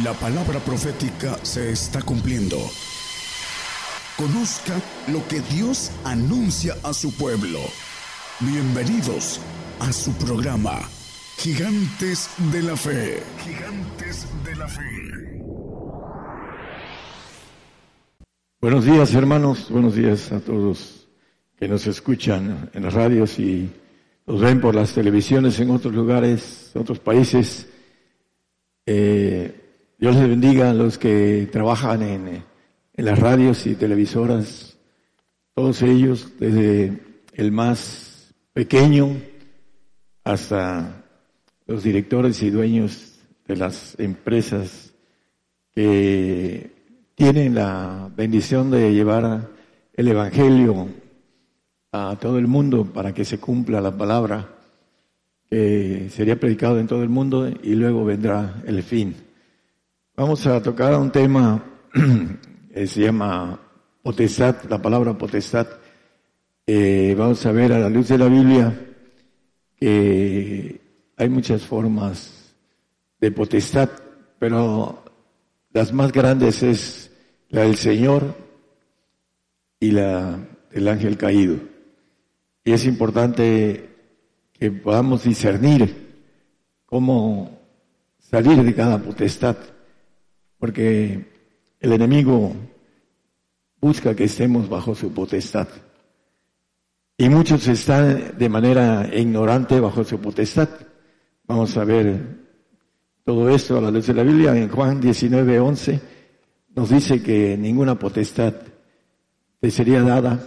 La palabra profética se está cumpliendo. Conozca lo que Dios anuncia a su pueblo. Bienvenidos a su programa, Gigantes de la Fe. Gigantes de la Fe. Buenos días hermanos, buenos días a todos que nos escuchan en las radios y nos ven por las televisiones en otros lugares, otros países. Eh, Dios les bendiga a los que trabajan en, en las radios y televisoras, todos ellos, desde el más pequeño hasta los directores y dueños de las empresas que tienen la bendición de llevar el Evangelio a todo el mundo para que se cumpla la palabra que sería predicado en todo el mundo y luego vendrá el fin. Vamos a tocar un tema que se llama potestad, la palabra potestad. Eh, vamos a ver a la luz de la Biblia que hay muchas formas de potestad, pero las más grandes es la del Señor y la del ángel caído. Y es importante que podamos discernir cómo salir de cada potestad porque el enemigo busca que estemos bajo su potestad. Y muchos están de manera ignorante bajo su potestad. Vamos a ver todo esto a la luz de la Biblia. En Juan 19, 11 nos dice que ninguna potestad te sería dada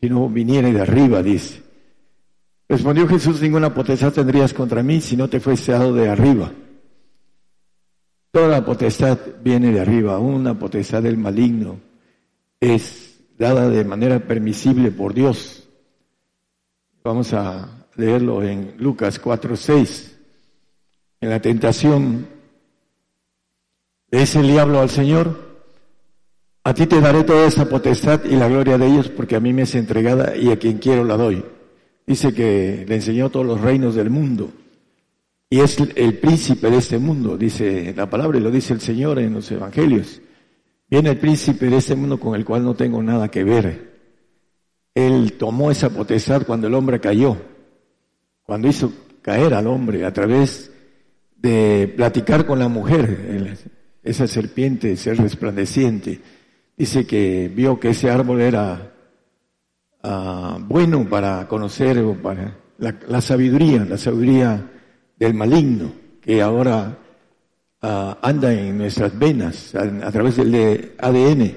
si no viniera de arriba, dice. Respondió Jesús, ninguna potestad tendrías contra mí si no te fuese dado de arriba. Toda potestad viene de arriba, una potestad del maligno es dada de manera permisible por Dios. Vamos a leerlo en Lucas 4:6. En la tentación es el diablo al Señor, a ti te daré toda esa potestad y la gloria de ellos porque a mí me es entregada y a quien quiero la doy. Dice que le enseñó todos los reinos del mundo y es el príncipe de este mundo, dice la palabra y lo dice el Señor en los evangelios. Viene el príncipe de este mundo con el cual no tengo nada que ver. Él tomó esa potestad cuando el hombre cayó, cuando hizo caer al hombre a través de platicar con la mujer, esa serpiente, ser resplandeciente. Dice que vio que ese árbol era ah, bueno para conocer para la, la sabiduría, la sabiduría del maligno que ahora ah, anda en nuestras venas a, través del ADN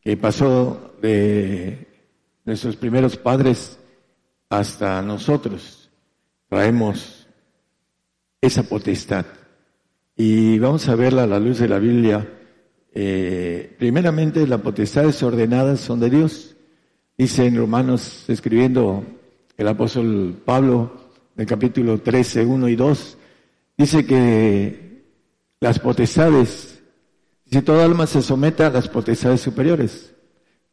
que pasó de nuestros primeros padres hasta nosotros. Traemos esa potestad. Y vamos a verla a la luz de la Biblia. Eh, primeramente, las potestades ordenadas son de Dios. Dice en Romanos, escribiendo el apóstol Pablo, el capítulo 13, 1 y 2, dice que las potestades, si toda alma se someta a las potestades superiores,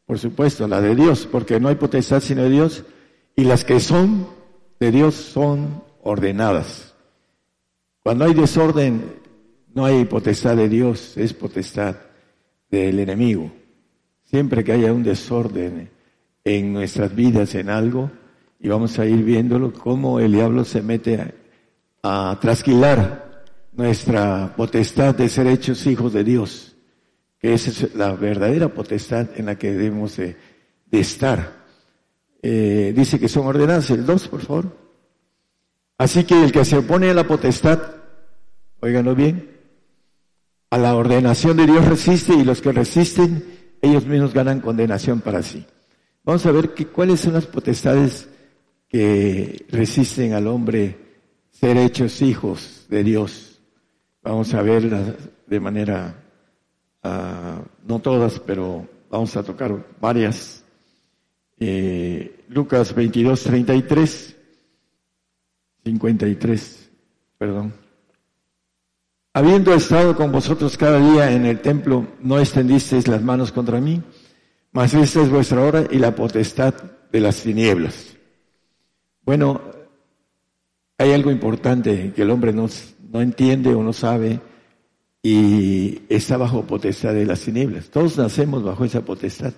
por supuesto, la de Dios, porque no hay potestad sino de Dios, y las que son de Dios son ordenadas. Cuando hay desorden, no hay potestad de Dios, es potestad del enemigo. Siempre que haya un desorden en nuestras vidas en algo, y vamos a ir viéndolo cómo el diablo se mete a, trasquilar nuestra potestad de ser hechos hijos de Dios, que esa es la verdadera potestad en la que debemos de, estar. Eh, dice que son ordenadas, el 2, por favor. Así que el que se opone a la potestad, óiganlo bien, a la ordenación de Dios resiste y los que resisten, ellos mismos ganan condenación para sí. Vamos a ver que, cuáles son las potestades que resisten al hombre ser hechos hijos de Dios. Vamos a verlas de manera, uh, no todas, pero vamos a tocar varias. Eh, Lucas 22, 33, 53, perdón. Habiendo estado con vosotros cada día en el templo, no extendisteis las manos contra mí, mas esta es vuestra hora y la potestad de las tinieblas. Bueno, hay algo importante que el hombre no, no entiende o no sabe, y está bajo potestad de las tinieblas. Todos nacemos bajo esa potestad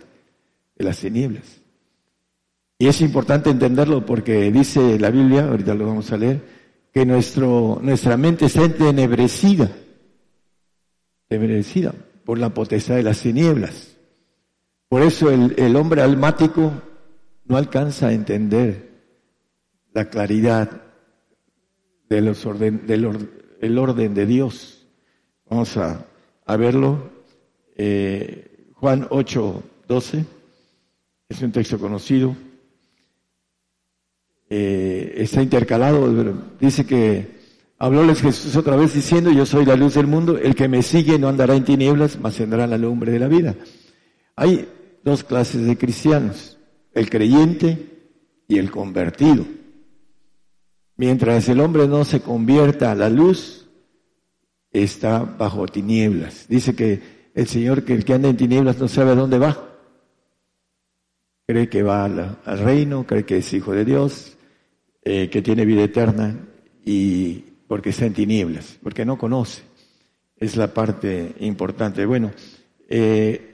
de las tinieblas. Y es importante entenderlo porque dice la Biblia, ahorita lo vamos a leer, que nuestro, nuestra mente está entenebrecida, entenebrecida por la potestad de las tinieblas. Por eso el, el hombre almático no alcanza a entender la claridad de los orden, del el orden de Dios. Vamos a, a verlo. Eh, Juan 8, 12 es un texto conocido. Eh, está intercalado, dice que hablóles Jesús otra vez diciendo, yo soy la luz del mundo, el que me sigue no andará en tinieblas, mas tendrá la lumbre de la vida. Hay dos clases de cristianos, el creyente y el convertido. Mientras el hombre no se convierta a la luz, está bajo tinieblas. Dice que el Señor, que el que anda en tinieblas no sabe a dónde va. Cree que va al, reino, cree que es hijo de Dios, eh, que tiene vida eterna y porque está en tinieblas, porque no conoce. Es la parte importante. Bueno, eh,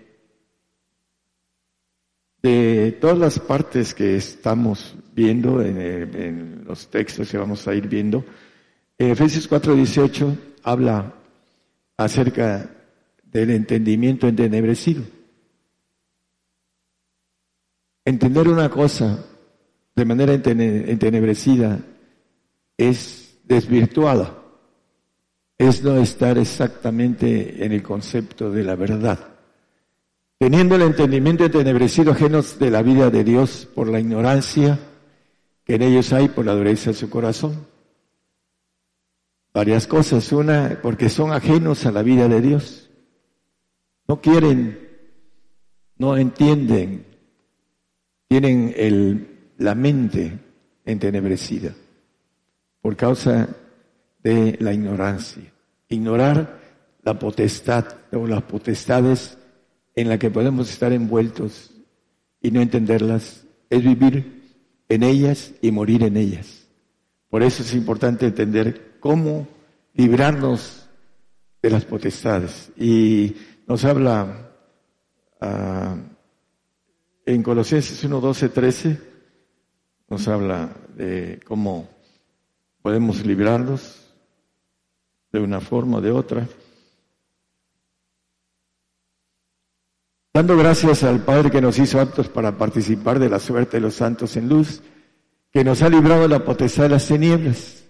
de todas las partes que estamos viendo en, los textos que vamos a ir viendo, Efesios 4:18 habla acerca del entendimiento entenebrecido. Entender una cosa de manera entenebrecida es desvirtuada, es no estar exactamente en el concepto de la verdad teniendo el entendimiento entenebrecido ajenos de la vida de Dios por la ignorancia que en ellos hay por la dureza de su corazón. Varias cosas. Una, porque son ajenos a la vida de Dios. No quieren, no entienden, tienen el, la mente entenebrecida por causa de la ignorancia. Ignorar la potestad o las potestades en la que podemos estar envueltos y no entenderlas, es vivir en ellas y morir en ellas. Por eso es importante entender cómo librarnos de las potestades. Y nos habla uh, en Colosenses 1, 12, 13, nos habla de cómo podemos librarnos de una forma o de otra. Dando gracias al Padre que nos hizo aptos para participar de la suerte de los santos en luz, que nos ha librado de la potestad de las tinieblas.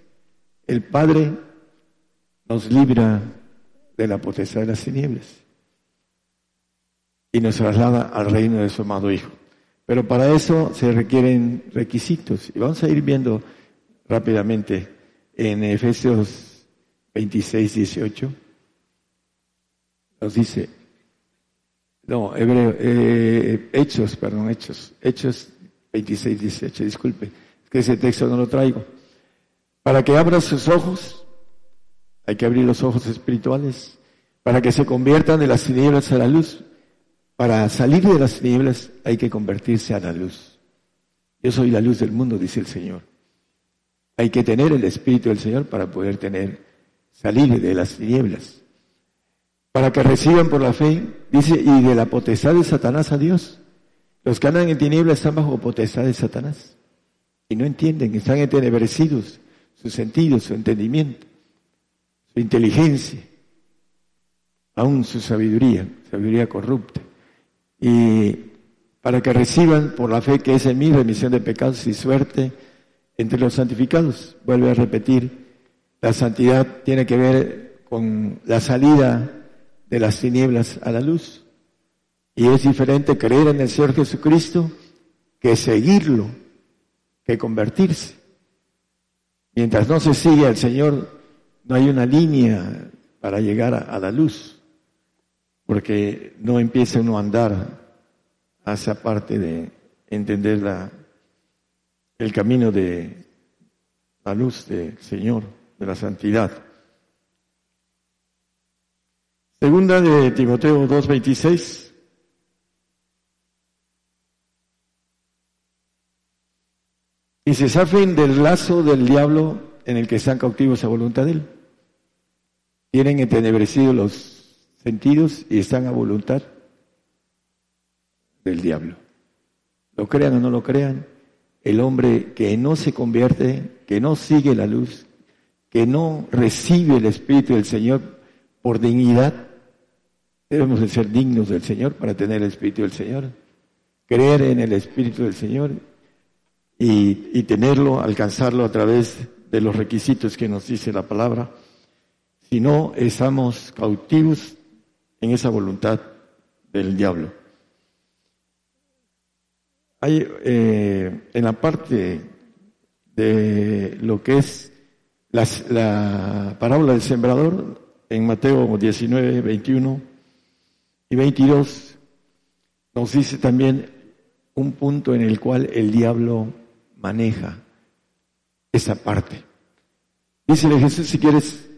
El Padre nos libra de la potestad de las tinieblas y nos traslada al reino de su amado Hijo. Pero para eso se requieren requisitos. Y vamos a ir viendo rápidamente en Efesios 26, 18. Nos dice, no, Hebreo, eh, Hechos, perdón, Hechos, Hechos 26, 18, disculpe, es que ese texto no lo traigo. Para que abra sus ojos, hay que abrir los ojos espirituales, para que se conviertan de las tinieblas a la luz. Para salir de las tinieblas hay que convertirse a la luz. Yo soy la luz del mundo, dice el Señor. Hay que tener el Espíritu del Señor para poder tener, salir de las tinieblas para que reciban por la fe, dice, y de la potestad de Satanás a Dios. Los que andan en tinieblas están bajo potestad de Satanás y no entienden, están entenebrecidos sus sentidos, su entendimiento, su inteligencia, aún su sabiduría, sabiduría corrupta. Y para que reciban por la fe que es en mí remisión de pecados y suerte entre los santificados. Vuelve a repetir, la santidad tiene que ver con la salida de las tinieblas a la luz. Y es diferente creer en el Señor Jesucristo que seguirlo, que convertirse. Mientras no se sigue al Señor, no hay una línea para llegar a, la luz, porque no empieza uno a andar hacia parte de entender la, el camino de la luz del Señor, de la santidad. Segunda de Timoteo 2.26. Y se zafen del lazo del diablo en el que están cautivos a voluntad de él. tienen entenebrecidos los sentidos y están a voluntad del diablo. Lo crean o no lo crean, el hombre que no se convierte, que no sigue la luz, que no recibe el Espíritu del Señor por dignidad, debemos de ser dignos del Señor para tener el Espíritu del Señor, creer en el Espíritu del Señor y, y tenerlo, alcanzarlo a través de los requisitos que nos dice la palabra. Si no, estamos cautivos en esa voluntad del diablo. Hay eh, en la parte de lo que es la parábola del sembrador, en Mateo 19, 21 y 22, nos dice también un punto en el cual el diablo maneja esa parte. Dice Jesús, si quieres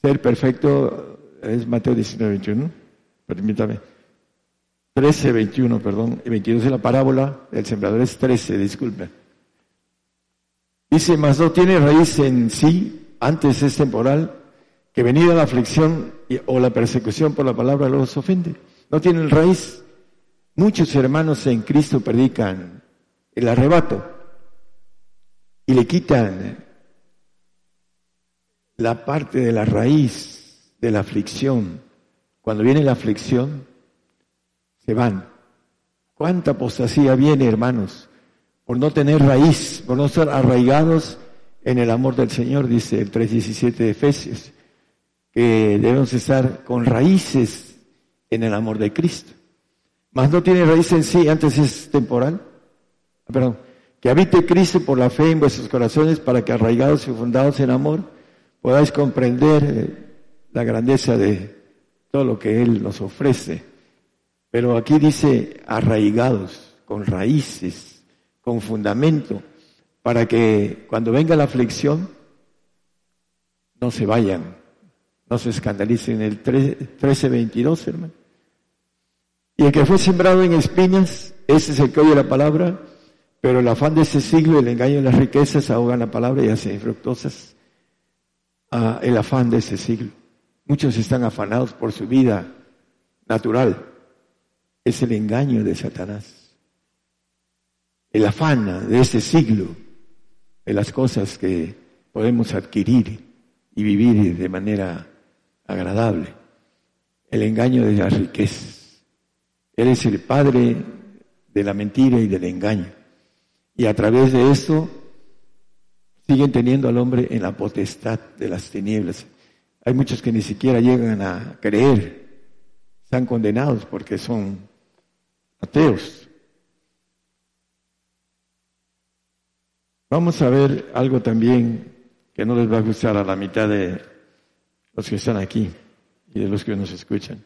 ser perfecto, es Mateo 19, 21, permítame. 13, 21, perdón, y 22 de la parábola, el sembrador es 13, disculpe. Dice, mas no tiene raíz en sí, antes es temporal, que venida la aflicción o la persecución por la palabra los ofende. No tienen raíz. Muchos hermanos en Cristo predican el arrebato y le quitan la parte de la raíz de la aflicción. Cuando viene la aflicción, se van. ¿Cuánta apostasía viene, hermanos? Por no tener raíz, por no estar arraigados en el amor del Señor, dice el 3.17 de Efesios, que debemos estar con raíces en el amor de Cristo. Mas no tiene raíz en sí, antes es temporal. Perdón, que habite Cristo por la fe en vuestros corazones para que arraigados y fundados en amor podáis comprender eh, la grandeza de todo lo que Él nos ofrece pero aquí dice arraigados, con raíces, con fundamento, para que cuando venga la aflicción no se vayan, no se escandalicen. El 13:22, hermano. Y el que fue sembrado en espinas, ese es el que oye la palabra, pero el afán de ese siglo, el engaño de las riquezas ahogan la palabra y hacen infructuosas ah, el afán de ese siglo. Muchos están afanados por su vida natural, es el engaño de Satanás. El afán de este siglo, de las cosas que podemos adquirir y vivir de manera agradable. El engaño de las riquezas. Él es el padre de la mentira y del engaño. Y a través de eso siguen teniendo al hombre en la potestad de las tinieblas. Hay muchos que ni siquiera llegan a creer, están condenados porque son ateos. Vamos a ver algo también que no les va a gustar a la mitad de los que están aquí y de los que nos escuchan.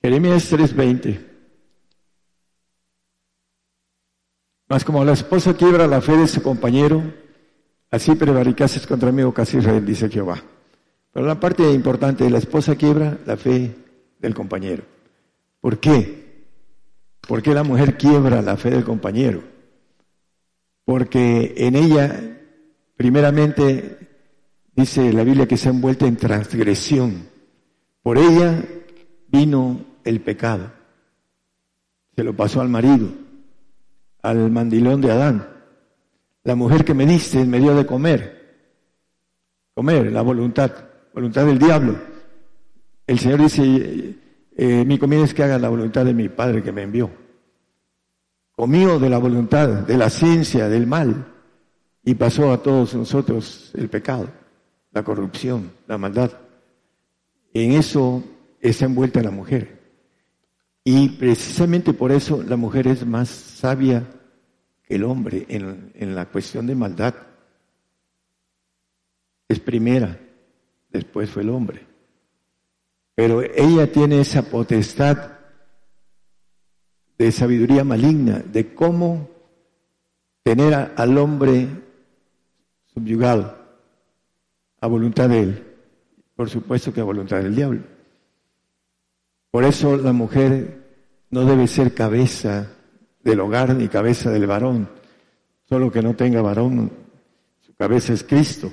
Jeremías 3:20. Mas como la esposa quiebra la fe de su compañero, así prevaricases contra mí, o oh casi Israel, dice Jehová. Pero la parte importante, la esposa quiebra la fe del compañero. ¿Por qué? ¿Por qué la mujer quiebra la fe del compañero? Porque en ella, primeramente, dice la Biblia que se ha envuelto en transgresión. Por ella vino el pecado. Se lo pasó al marido, al mandilón de Adán. La mujer que me diste me dio de comer. Comer, la voluntad, voluntad del diablo. El Señor dice, eh, mi comida es que haga la voluntad de mi Padre que me envió. Comió de la voluntad, de la ciencia, del mal, y pasó a todos nosotros el pecado, la corrupción, la maldad. En eso está envuelta la mujer. Y precisamente por eso la mujer es más sabia que el hombre en, en la cuestión de maldad. Es primera, después fue el hombre. Pero ella tiene esa potestad de sabiduría maligna, de cómo tener al hombre subyugado a voluntad de él, por supuesto que a voluntad del diablo. Por eso la mujer no debe ser cabeza del hogar ni cabeza del varón, solo que no tenga varón, su cabeza es Cristo.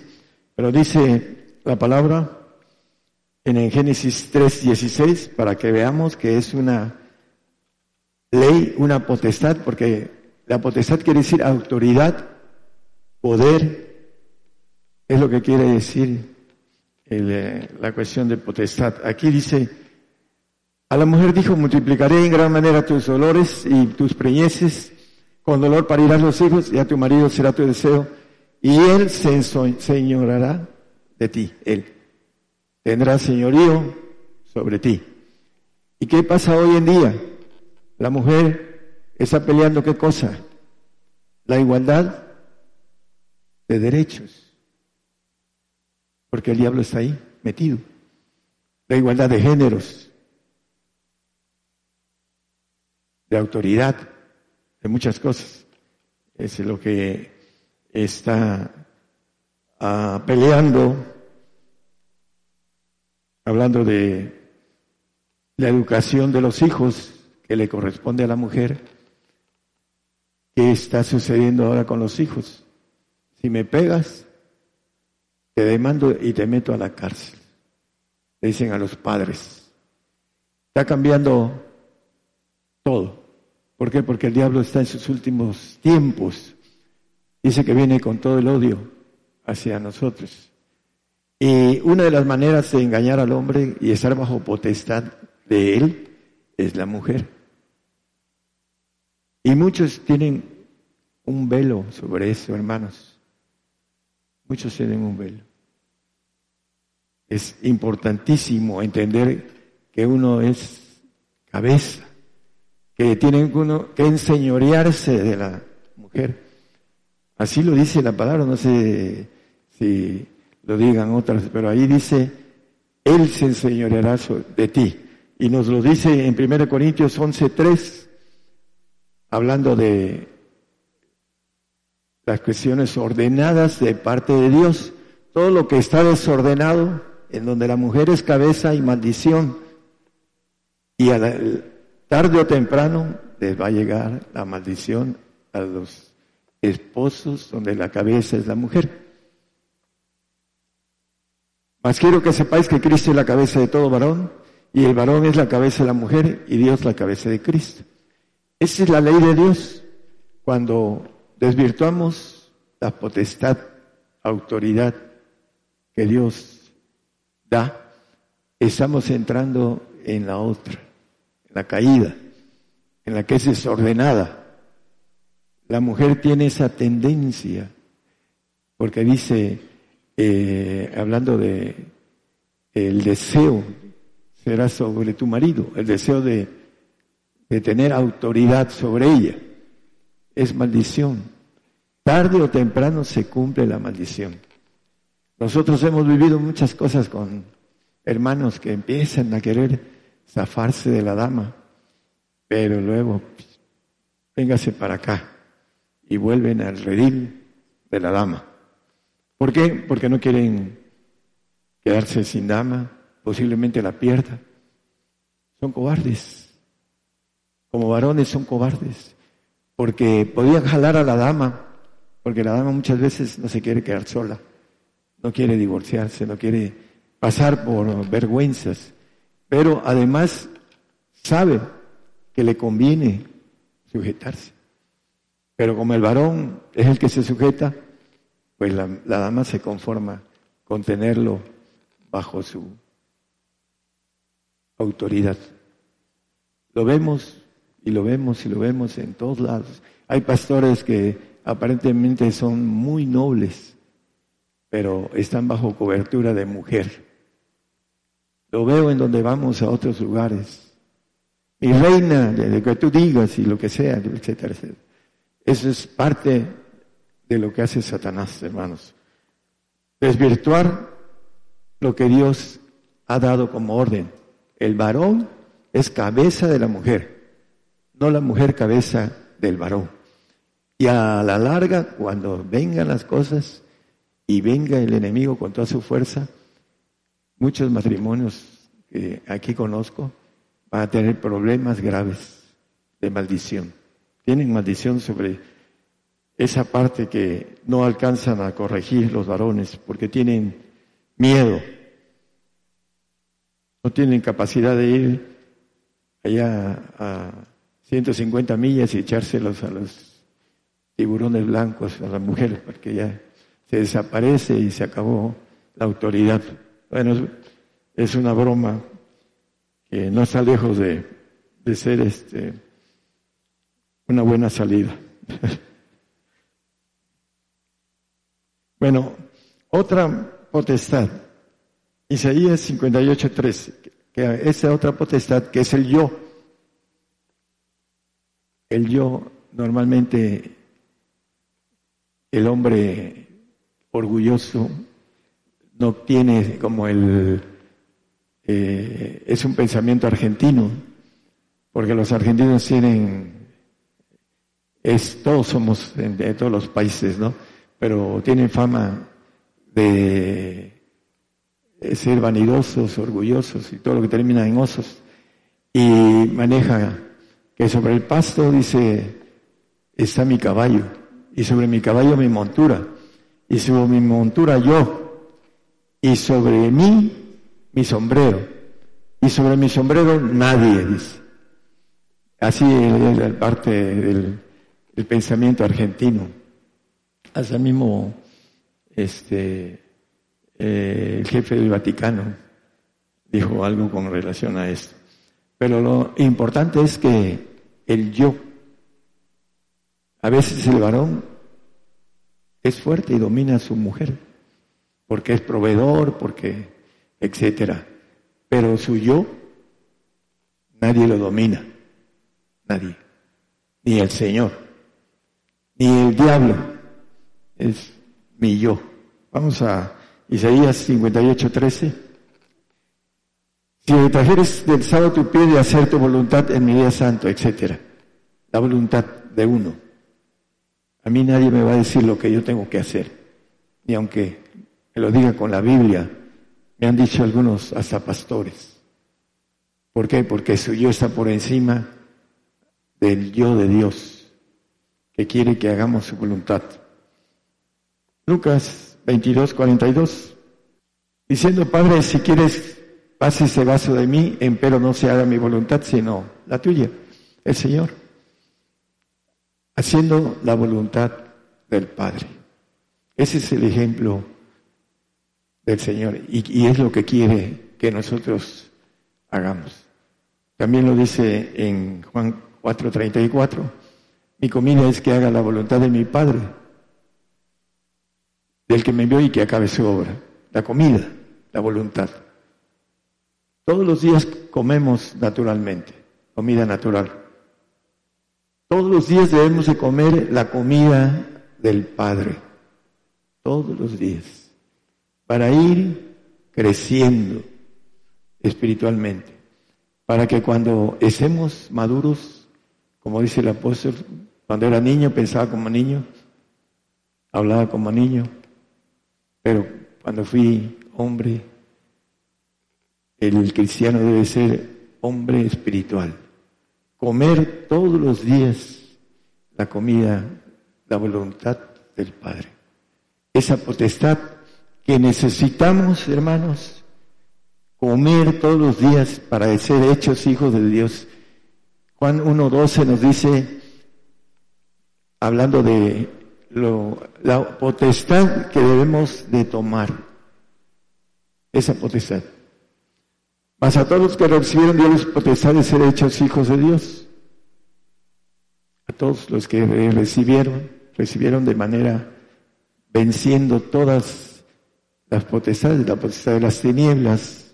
Pero dice la palabra en Génesis 3:16 para que veamos que es una ley, una potestad, porque la potestad quiere decir autoridad, poder, es lo que quiere decir eh, la cuestión de potestad. Aquí dice, a la mujer dijo, multiplicaré en gran manera tus dolores y tus preñeces, con dolor parirás los hijos y a tu marido será tu deseo, y él se enseñorará de ti, él. Tendrá señorío sobre ti. ¿Y qué pasa hoy en día? La mujer está peleando qué cosa? La igualdad de derechos. Porque el diablo está ahí, metido. La igualdad de géneros, de autoridad, de muchas cosas. Es lo que está ah, peleando, hablando de la educación de los hijos, que le corresponde a la mujer, ¿qué está sucediendo ahora con los hijos? Si me pegas, te demando y te meto a la cárcel. Le dicen a los padres. Está cambiando todo. ¿Por qué? Porque el diablo está en sus últimos tiempos. Dice que viene con todo el odio hacia nosotros. Y una de las maneras de engañar al hombre y estar bajo potestad de él es la mujer. Y muchos tienen un velo sobre eso, hermanos. Muchos tienen un velo. Es importantísimo entender que uno es cabeza, que tiene uno que enseñorearse de la mujer. Así lo dice la palabra, no sé si lo digan otras, pero ahí dice, Él se enseñoreará de ti. Y nos lo dice en 1 Corintios 11.3 hablando de las cuestiones ordenadas de parte de Dios, todo lo que está desordenado, en donde la mujer es cabeza y maldición, y a tarde o temprano les va a llegar la maldición a los esposos donde la cabeza es la mujer. Mas quiero que sepáis que Cristo es la cabeza de todo varón, y el varón es la cabeza de la mujer, y Dios la cabeza de Cristo. Esa es la ley de Dios. Cuando desvirtuamos la potestad, autoridad que Dios da, estamos entrando en la otra, en la caída, en la que es desordenada. La mujer tiene esa tendencia, porque dice, eh, hablando de el deseo será sobre tu marido, el deseo de de tener autoridad sobre ella. Es maldición. Tarde o temprano se cumple la maldición. Nosotros hemos vivido muchas cosas con hermanos que empiezan a querer zafarse de la dama, pero luego, véngase para acá y vuelven al redil de la dama. ¿Por qué? Porque no quieren quedarse sin dama, posiblemente la pierda. Son cobardes como varones son cobardes, porque podían jalar a la dama, porque la dama muchas veces no se quiere quedar sola, no quiere divorciarse, no quiere pasar por vergüenzas, pero además sabe que le conviene sujetarse. Pero como el varón es el que se sujeta, pues la, la dama se conforma con tenerlo bajo su autoridad. Lo vemos y lo vemos y lo vemos en todos lados. Hay pastores que aparentemente son muy nobles, pero están bajo cobertura de mujer. Lo veo en donde vamos a otros lugares. Mi reina, de que tú digas y lo que sea, etcétera, etcétera. Eso es parte de lo que hace Satanás, hermanos. Desvirtuar lo que Dios ha dado como orden. El varón es cabeza de la mujer no la mujer cabeza del varón. Y a la larga, cuando vengan las cosas y venga el enemigo con toda su fuerza, muchos matrimonios que aquí conozco van a tener problemas graves de maldición. Tienen maldición sobre esa parte que no alcanzan a corregir los varones porque tienen miedo. No tienen capacidad de ir allá a 150 millas y echárselos a los tiburones blancos, a las mujeres, porque ya se desaparece y se acabó la autoridad. Bueno, es una broma que no está lejos de, de ser este, una buena salida. bueno, otra potestad, Isaías 58.3, que esa otra potestad que es el yo. El yo normalmente el hombre orgulloso no tiene como el eh, es un pensamiento argentino porque los argentinos tienen es todos somos de todos los países no pero tienen fama de ser vanidosos, orgullosos y todo lo que termina en osos. Y maneja que sobre el pasto dice, está mi caballo, y sobre mi caballo mi montura, y sobre mi montura yo, y sobre mí mi sombrero, y sobre mi sombrero nadie, dice. Así es parte del, del pensamiento argentino. Hasta mismo, este, eh, el jefe del Vaticano dijo algo con relación a esto. Pero lo importante es que el yo, a veces el varón es fuerte y domina a su mujer, porque es proveedor, porque, etcétera. Pero su yo, nadie lo domina, nadie, ni el Señor, ni el diablo, es mi yo. Vamos a Isaías 58, 13. Si me trajeres del sábado tu pie de hacer tu voluntad en mi día santo, etc. La voluntad de uno. A mí nadie me va a decir lo que yo tengo que hacer. Ni aunque me lo diga con la Biblia, me han dicho algunos hasta pastores. ¿Por qué? Porque su yo está por encima del yo de Dios, que quiere que hagamos su voluntad. Lucas 22, 42, diciendo, Padre, si quieres, pase ese vaso de mí, empero no se haga mi voluntad, sino la tuya, el Señor, haciendo la voluntad del Padre. Ese es el ejemplo del Señor y, y es lo que quiere que nosotros hagamos. También lo dice en Juan 4:34, mi comida es que haga la voluntad de mi Padre del que me envió y que acabe su obra. La comida, la voluntad. Todos los días comemos naturalmente, comida natural. Todos los días debemos de comer la comida del Padre. Todos los días. Para ir creciendo espiritualmente. Para que cuando estemos maduros, como dice el apóstol, cuando era niño pensaba como niño, hablaba como niño, pero cuando fui hombre, el cristiano debe ser hombre espiritual. Comer todos los días la comida, la voluntad del Padre. Esa potestad que necesitamos, hermanos, comer todos los días para ser hechos hijos de Dios. Juan 1.12 nos dice, hablando de la potestad que debemos de tomar. Esa potestad. Mas a todos los que recibieron Dios potestad de ser hechos hijos de Dios. A todos los que recibieron, recibieron de manera venciendo todas las potestades, la potestad de las tinieblas,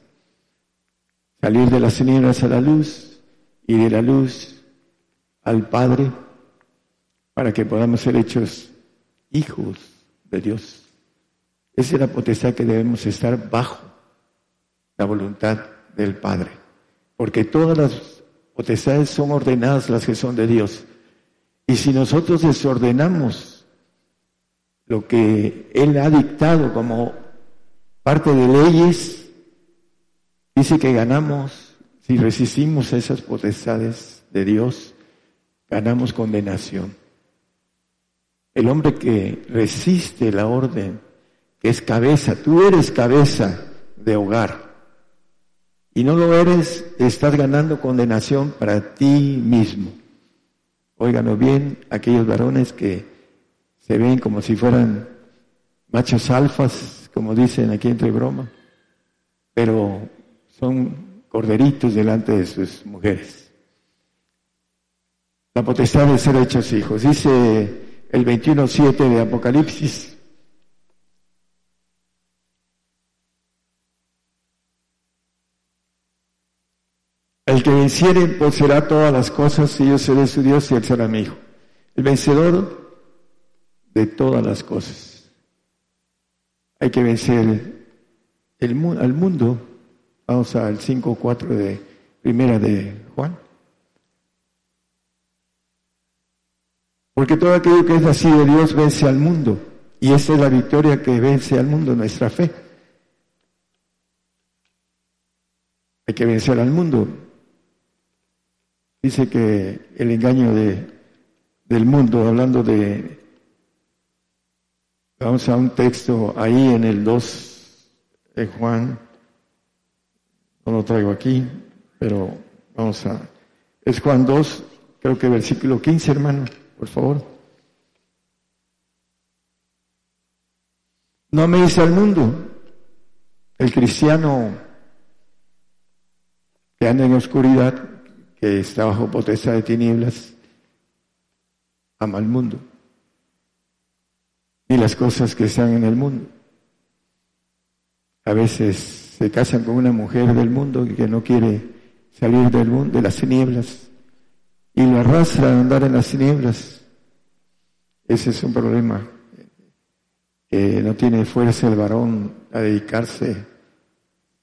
salir de las tinieblas a la luz y de la luz al Padre, para que podamos ser hechos hijos de Dios. Esa es la potestad que debemos estar bajo la voluntad del Padre. Porque todas las potestades son ordenadas las que son de Dios. Y si nosotros desordenamos lo que Él ha dictado como parte de leyes, dice que ganamos, si resistimos esas potestades de Dios, ganamos condenación. El hombre que resiste la orden que es cabeza, tú eres cabeza de hogar. Y no lo eres, estás ganando condenación para ti mismo. Óiganlo bien, aquellos varones que se ven como si fueran machos alfas, como dicen aquí entre broma, pero son corderitos delante de sus mujeres. La potestad de ser hechos hijos. Dice el 21.7 de Apocalipsis, El que venciere poseerá todas las cosas y yo seré su Dios y él será mi hijo. El vencedor de todas las cosas. Hay que vencer el, al mundo. Vamos al 5.4 de primera de Juan. Porque todo aquello que es nacido de Dios vence al mundo. Y esa es la victoria que vence al mundo, nuestra fe. Hay que vencer al mundo. Dice que el engaño de, del mundo, hablando de, vamos a un texto ahí en el 2 de Juan, no lo traigo aquí, pero vamos a, es Juan 2, creo que versículo 15, hermano, por favor. No me dice al mundo, el cristiano que anda en oscuridad, que está bajo potestad de tinieblas, ama al mundo y las cosas que están en el mundo. A veces se casan con una mujer del mundo que no quiere salir del mundo, de las tinieblas, y lo arrastra a andar en las tinieblas. Ese es un problema. Que no tiene fuerza el varón a dedicarse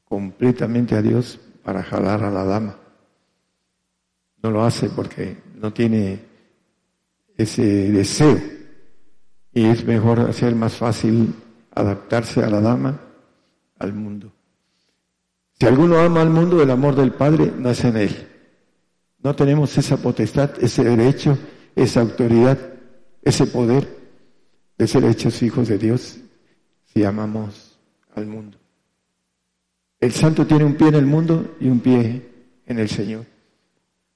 completamente a Dios para jalar a la dama. No lo hace porque no tiene ese deseo. Y es mejor hacer más fácil adaptarse a la dama, al mundo. Si alguno ama al mundo, el amor del Padre nace en él. No tenemos esa potestad, ese derecho, esa autoridad, ese poder de ser hechos hijos de Dios si amamos al mundo. El santo tiene un pie en el mundo y un pie en el Señor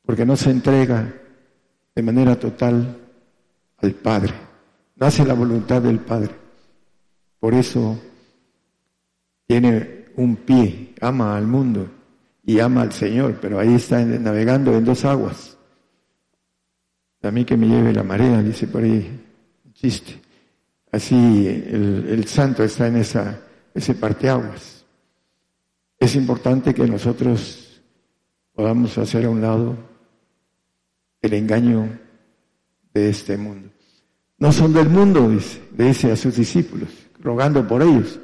porque no se entrega de manera total al Padre, no hace la voluntad del Padre. Por eso tiene un pie, ama al mundo y ama al Señor, pero ahí está navegando en dos aguas. A mí que me lleve la marea, dice por ahí, chiste. Así el, el santo está en esa, ese parteaguas. Es importante que nosotros podamos hacer a un lado el engaño de este mundo. No son del mundo, dice, dice a sus discípulos, rogando por ellos.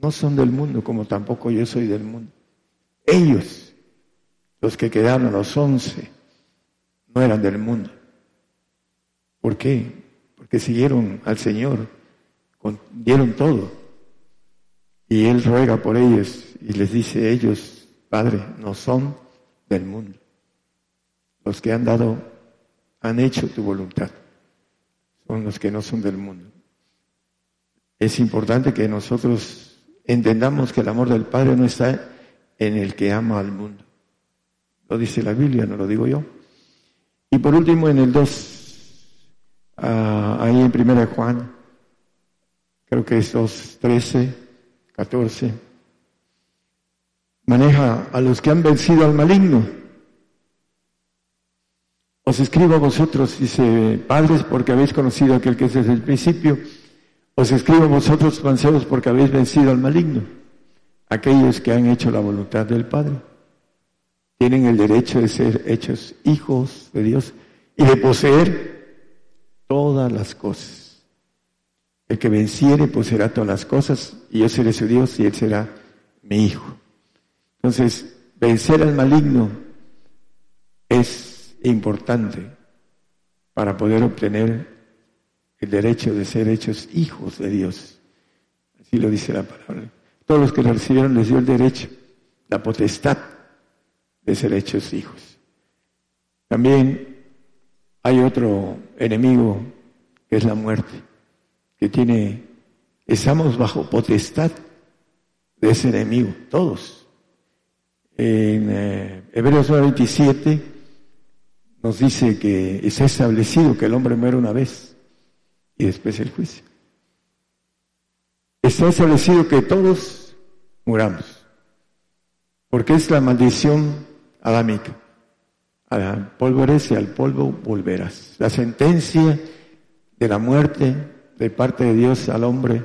No son del mundo, como tampoco yo soy del mundo. Ellos, los que quedaron, los once, no eran del mundo. ¿Por qué? Porque siguieron al Señor, dieron todo. Y Él ruega por ellos y les dice, ellos, Padre, no son del mundo los que han dado, han hecho tu voluntad. Son los que no son del mundo. Es importante que nosotros entendamos que el amor del Padre no está en el que ama al mundo. Lo dice la Biblia, no lo digo yo. Y por último, en el 2, ah, ahí en 1 Juan, creo que es 2, 13, 14, maneja a los que han vencido al maligno. Os escribo a vosotros, dice, padres, porque habéis conocido aquel que es desde el principio. Os escribo a vosotros, mancebos, porque habéis vencido al maligno. Aquellos que han hecho la voluntad del Padre tienen el derecho de ser hechos hijos de Dios y de poseer todas las cosas. El que venciere poseerá todas las cosas y yo seré su Dios y él será mi hijo. Entonces, vencer al maligno es importante para poder obtener el derecho de ser hechos hijos de Dios. Así lo dice la palabra. Todos los que lo recibieron les dio el derecho, la potestad de ser hechos hijos. También hay otro enemigo que es la muerte, que tiene Estamos bajo potestad de ese enemigo, todos. En eh, Hebreos 27 nos dice que está establecido que el hombre muere una vez y después el juicio. Está establecido que todos muramos, porque es la maldición adámica. Polvo eres y al polvo volverás. La sentencia de la muerte de parte de Dios al hombre,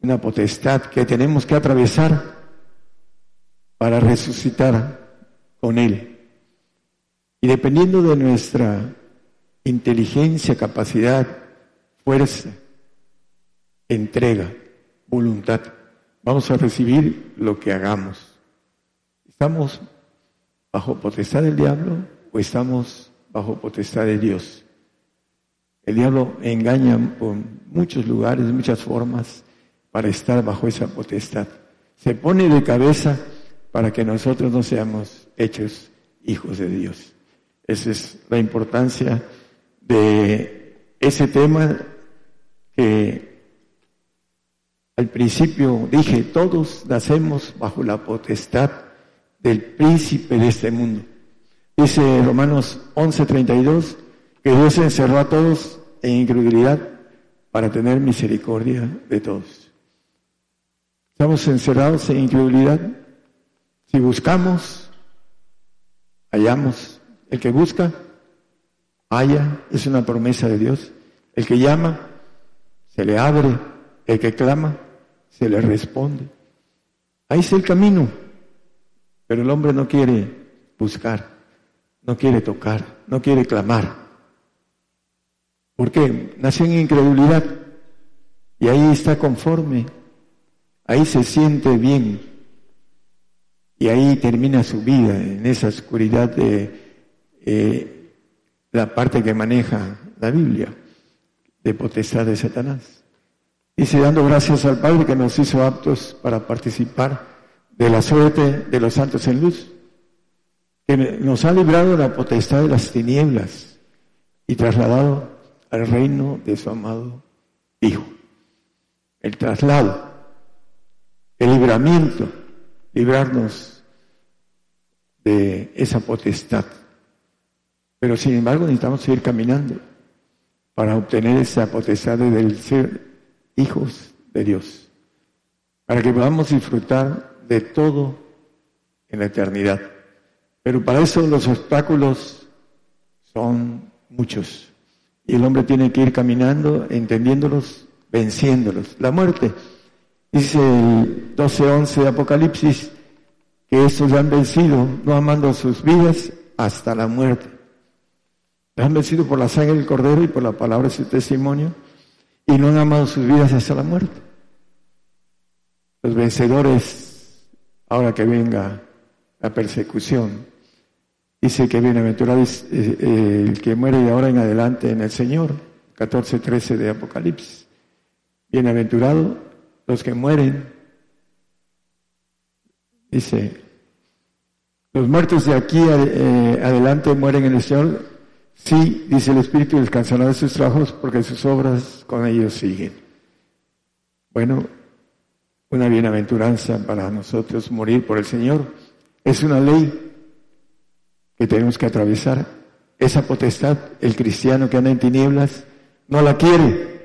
una potestad que tenemos que atravesar para resucitar con Él. Y dependiendo de nuestra inteligencia, capacidad, fuerza, entrega, voluntad, vamos a recibir lo que hagamos. ¿Estamos bajo potestad del diablo o estamos bajo potestad de Dios? El diablo engaña por muchos lugares, muchas formas, para estar bajo esa potestad. Se pone de cabeza para que nosotros no seamos hechos hijos de Dios. Esa es la importancia de ese tema que al principio dije, todos nacemos bajo la potestad del príncipe de este mundo. Dice Romanos 11:32 que Dios encerró a todos en incredulidad para tener misericordia de todos. Estamos encerrados en incredulidad si buscamos, hallamos. El que busca, halla, es una promesa de Dios. El que llama, se le abre. El que clama, se le responde. Ahí es el camino. Pero el hombre no quiere buscar, no quiere tocar, no quiere clamar. ¿Por qué? Nació en incredulidad y ahí está conforme, ahí se siente bien, y ahí termina su vida, en esa oscuridad de eh, la parte que maneja la Biblia, de potestad de Satanás. Dice, dando gracias al Padre que nos hizo aptos para participar de la suerte de los santos en luz, que nos ha librado de la potestad de las tinieblas y trasladado al reino de su amado Hijo. El traslado, el libramiento librarnos de esa potestad. Pero sin embargo necesitamos seguir caminando para obtener esa potestad del ser hijos de Dios, para que podamos disfrutar de todo en la eternidad. Pero para eso los obstáculos son muchos y el hombre tiene que ir caminando, entendiéndolos, venciéndolos. La muerte Dice el 12.11 de Apocalipsis que estos han vencido, no amando sus vidas hasta la muerte. Han vencido por la sangre del Cordero y por la palabra de su testimonio y no han amado sus vidas hasta la muerte. Los vencedores, ahora que venga la persecución, dice que bienaventurado es eh, eh, el que muere de ahora en adelante en el Señor, 14.13 de Apocalipsis. Bienaventurado los que mueren. Dice, los muertos de aquí eh, adelante mueren en el Señor. Sí, dice el Espíritu, descansarán de sus trabajos porque sus obras con ellos siguen. Bueno, una bienaventuranza para nosotros morir por el Señor. Es una ley que tenemos que atravesar. Esa potestad, el cristiano que anda en tinieblas, no la quiere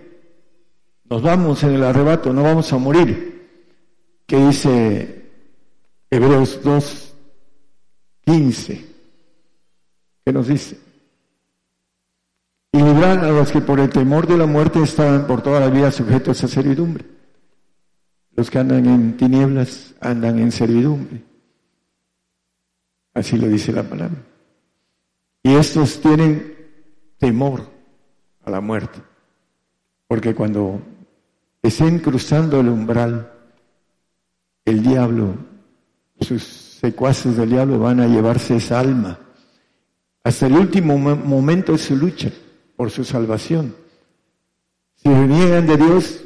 nos vamos en el arrebato, no vamos a morir. ¿Qué dice Hebreos 2, 15? ¿Qué nos dice? Y librar a los que por el temor de la muerte estaban por toda la vida sujetos a servidumbre. Los que andan en tinieblas andan en servidumbre. Así lo dice la palabra. Y estos tienen temor a la muerte. Porque cuando estén cruzando el umbral, el diablo, sus secuaces del diablo van a llevarse esa alma hasta el último momento de su lucha por su salvación. Si reniegan de Dios,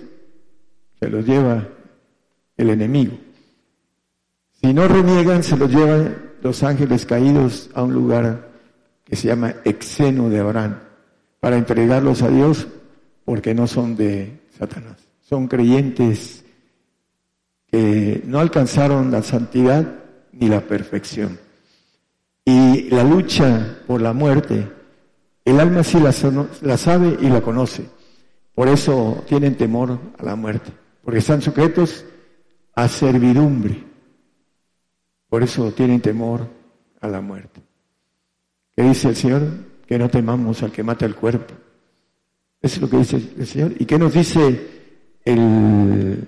se los lleva el enemigo. Si no reniegan, se los llevan los ángeles caídos a un lugar que se llama exeno de Abraham, para entregarlos a Dios porque no son de Satanás son creyentes que no alcanzaron la santidad ni la perfección. Y la lucha por la muerte, el alma sí la, la sabe y la conoce. Por eso tienen temor a la muerte, porque están sujetos a servidumbre. Por eso tienen temor a la muerte. ¿Qué dice el Señor? Que no temamos al que mata el cuerpo. Eso es lo que dice el Señor. ¿Y qué nos dice el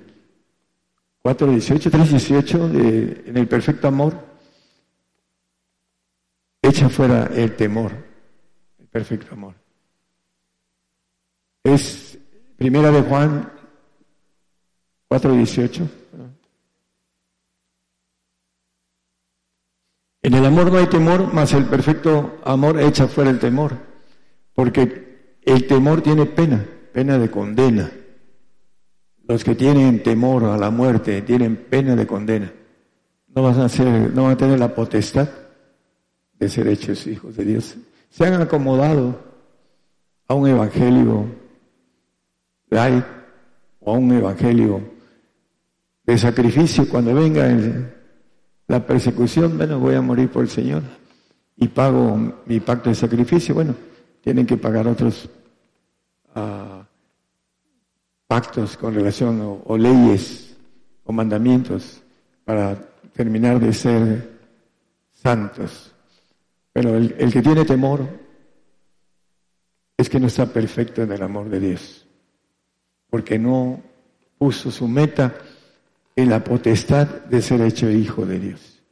4.18, 3.18 en el perfecto amor? Echa fuera el temor, perfecto amor. Es primera de Juan 4.18. En el amor no hay temor, mas el perfecto amor echa fuera el temor, porque el temor tiene pena, pena de condena. Los que tienen temor a la muerte tienen pena de condena. No van a ser, no van a tener la potestad de ser hechos hijos de Dios. Se han acomodado a un evangelio light o a un evangelio de sacrificio cuando venga la persecución, bueno, voy a morir por el Señor y pago mi pacto de sacrificio, bueno, tienen que pagar otros ah, pactos con relación o, leyes o mandamientos para terminar de ser santos. Pero el, que tiene temor es que no está perfecto en el amor de Dios, porque no puso su meta en la potestad de ser hecho hijo de Dios,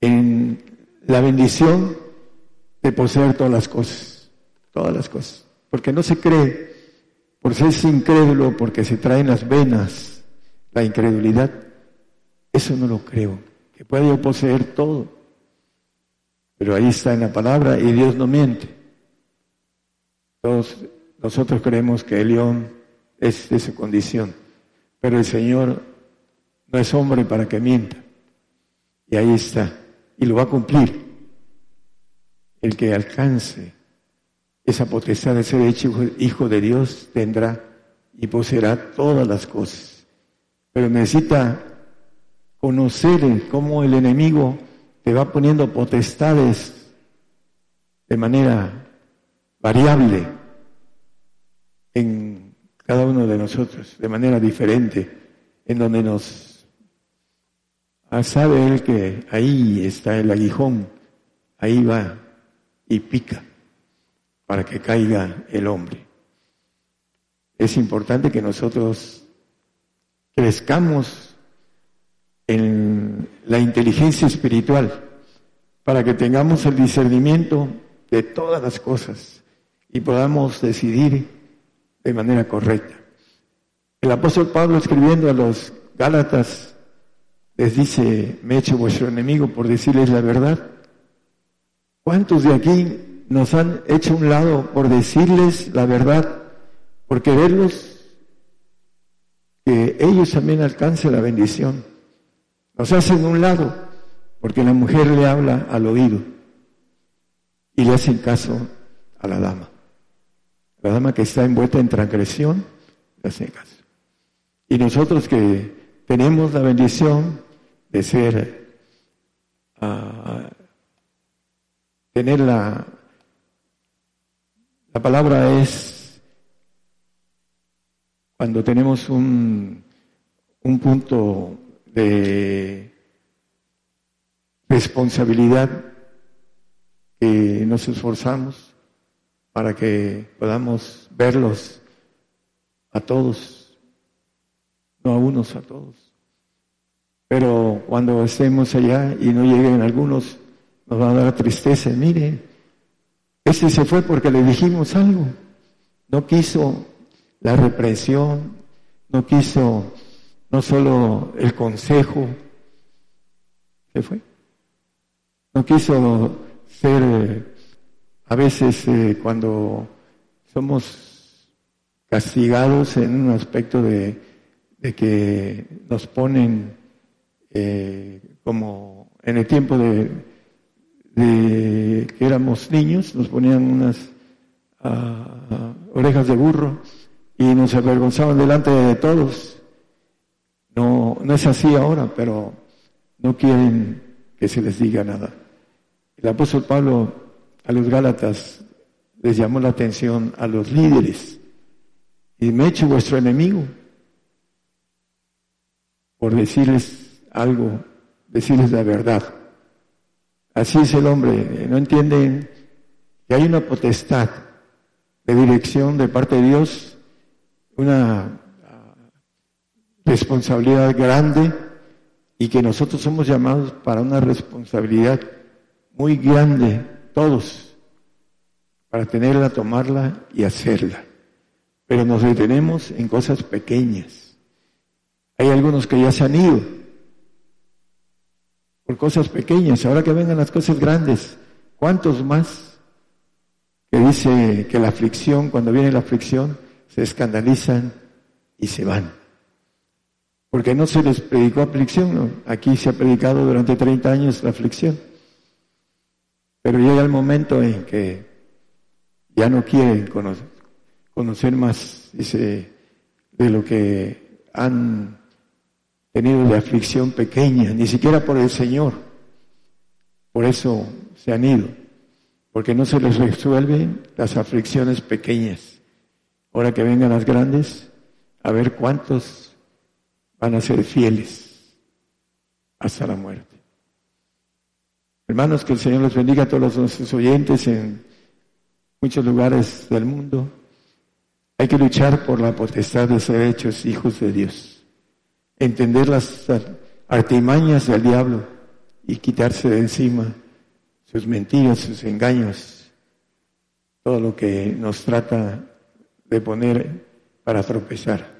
en la bendición de poseer todas las cosas, todas las cosas, porque no se cree, por ser incrédulo, porque se trae en las venas la incredulidad, eso no lo creo, que puede yo poseer todo, pero ahí está en la palabra y Dios no miente. Nosotros creemos que el león es de su condición, pero el Señor no es hombre para que mienta. Y ahí está. Y lo va a cumplir. El que alcance esa potestad de ser hecho hijo de Dios tendrá y poseerá todas las cosas. Pero necesita conocer cómo el enemigo te va poniendo potestades de manera variable en cada uno de nosotros, de manera diferente, en donde nos Ah, sabe él que ahí está el aguijón, ahí va y pica para que caiga el hombre. Es importante que nosotros crezcamos en la inteligencia espiritual para que tengamos el discernimiento de todas las cosas y podamos decidir de manera correcta. El apóstol Pablo escribiendo a los Gálatas les dice, me he hecho vuestro enemigo por decirles la verdad. ¿Cuántos de aquí nos han hecho un lado por decirles la verdad, por quererlos que ellos también alcancen la bendición? Nos hacen un lado porque la mujer le habla al oído y le hacen caso a la dama. La dama que está envuelta en transgresión, le hacen caso. Y nosotros que tenemos la bendición de ser, uh, tener la, la palabra es cuando tenemos un, un punto de responsabilidad que nos esforzamos para que podamos verlos a todos, no a unos, a todos. Pero cuando estemos allá y no lleguen algunos, nos va a dar tristeza. Mire, ese se fue porque le dijimos algo. No quiso la represión, no quiso no solo el consejo, se fue. No quiso ser, a veces eh, cuando somos castigados en un aspecto de que nos ponen eh, como en el tiempo de, que éramos niños, nos ponían unas ah, orejas de burro y nos avergonzaban delante de todos. No, no es así ahora, pero no quieren que se les diga nada. El apóstol Pablo a los Gálatas les llamó la atención a los líderes y me he vuestro enemigo por decirles algo, decirles la verdad. Así es el hombre, no entienden que hay una potestad de dirección de parte de Dios, una responsabilidad grande y que nosotros somos llamados para una responsabilidad muy grande, todos, para tenerla, tomarla y hacerla. Pero nos detenemos en cosas pequeñas. Hay algunos que ya se han ido por cosas pequeñas, ahora que vengan las cosas grandes, ¿cuántos más que dice que la aflicción, cuando viene la aflicción, se escandalizan y se van? Porque no se les predicó aflicción, aquí se ha predicado durante 30 años la aflicción. Pero llega el momento en que ya no quieren conocer, conocer más, dice, de lo que han tenido de aflicción pequeña, ni siquiera por el Señor. Por eso se han ido, porque no se les resuelven las aflicciones pequeñas. Ahora que vengan las grandes, a ver cuántos van a ser fieles hasta la muerte. Hermanos, que el Señor los bendiga a todos nuestros oyentes en muchos lugares del mundo. Hay que luchar por la potestad de ser hechos hijos de Dios. Entender las artimañas del diablo y quitarse de encima sus mentiras, sus engaños, todo lo que nos trata de poner para tropezar.